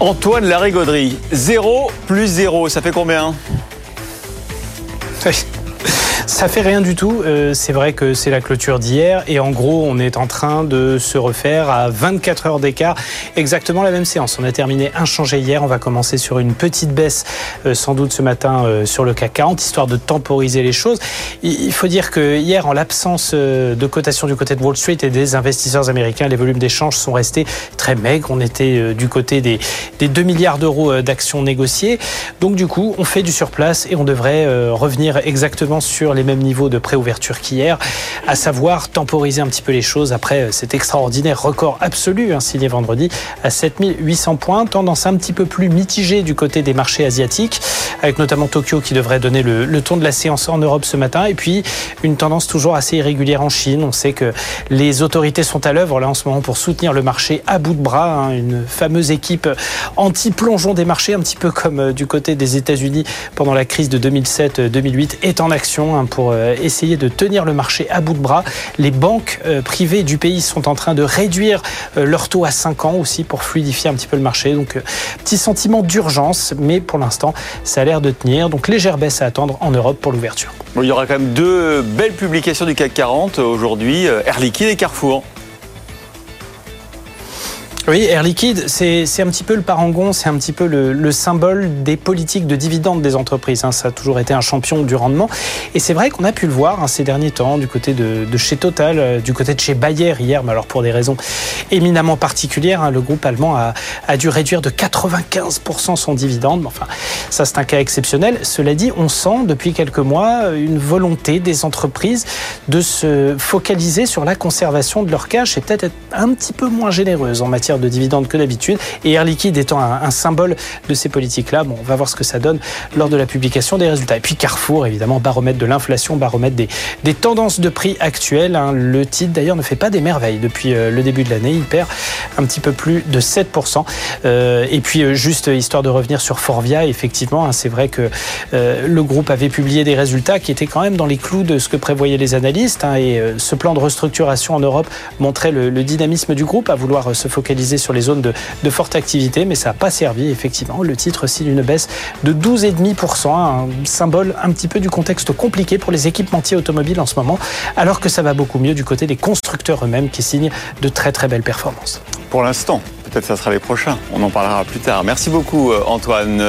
Antoine Larigauderie, 0 plus 0, ça fait combien? Ça fait rien du tout. Euh, c'est vrai que c'est la clôture d'hier et en gros, on est en train de se refaire à 24 heures d'écart. Exactement la même séance. On a terminé inchangé hier. On va commencer sur une petite baisse, euh, sans doute ce matin euh, sur le CAC 40, histoire de temporiser les choses. Il faut dire que hier, en l'absence de cotation du côté de Wall Street et des investisseurs américains, les volumes d'échanges sont restés très maigres. On était du côté des, des 2 milliards d'euros d'actions négociées. Donc du coup, on fait du surplace et on devrait revenir exactement sur les les mêmes niveaux de préouverture qu'hier, à savoir temporiser un petit peu les choses après cet extraordinaire record absolu hein, signé vendredi à 7800 points, tendance un petit peu plus mitigée du côté des marchés asiatiques, avec notamment Tokyo qui devrait donner le, ton de la séance en Europe ce matin, et puis une tendance toujours assez irrégulière en Chine. On sait que les autorités sont à l'œuvre là en ce moment pour soutenir le marché à bout de bras, hein, une fameuse équipe anti-plongeon des marchés, un petit peu comme euh, du côté des États-Unis pendant la crise de 2007-2008, est en action pour euh, essayer de tenir le marché à bout de bras. Les banques euh, privées du pays sont en train de réduire euh, leur taux à 5 ans aussi pour fluidifier un petit peu le marché. Donc petit sentiment d'urgence, mais pour l'instant ça a l'air de tenir. Donc légère baisse à attendre en Europe pour l'ouverture. il y aura quand même deux belles publications du CAC 40 aujourd'hui, Air Liquide et Carrefour. Oui, Air Liquide, c'est un petit peu le parangon, c'est un petit peu le, symbole des politiques de dividendes des entreprises. Hein. Ça a toujours été un champion du rendement. Et c'est vrai qu'on a pu le voir hein, ces derniers temps du côté de, chez Total, euh, du côté de chez Bayer hier, mais alors pour des raisons éminemment particulières. Hein, le groupe allemand a, dû réduire de 95% son dividende. Enfin, ça c'est un cas exceptionnel. Cela dit, on sent depuis quelques mois une volonté des entreprises de se focaliser sur la conservation de leur cash et peut-être être un petit peu moins généreuse en matière de dividendes que d'habitude. Et Air Liquide étant un, symbole de ces politiques-là, bon, on va voir ce que ça donne lors de la publication des résultats. Et puis Carrefour, évidemment, baromètre de l'inflation, baromètre des, des, tendances de prix actuelles. Hein. Le titre, d'ailleurs, ne fait pas des merveilles depuis euh, le début de l'année. Il perd un petit peu plus de 7%. Euh, et puis, euh, juste histoire de revenir sur Forvia, effectivement, hein, c'est vrai que le groupe avait publié des résultats qui étaient quand même dans les clous de ce que prévoyaient les analystes. Hein, et ce plan de restructuration en Europe montrait le dynamisme du groupe à vouloir se focaliser sur les zones de, forte activité, mais ça n'a pas servi, effectivement. Le titre signe une baisse de 12,5%, un symbole un petit peu du contexte compliqué pour les équipementiers automobiles en ce moment, alors que ça va beaucoup mieux du côté des constructeurs eux-mêmes qui signent de très très belles performances. Pour l'instant, peut-être ça sera les prochains, on en parlera plus tard. Merci beaucoup euh, Antoine.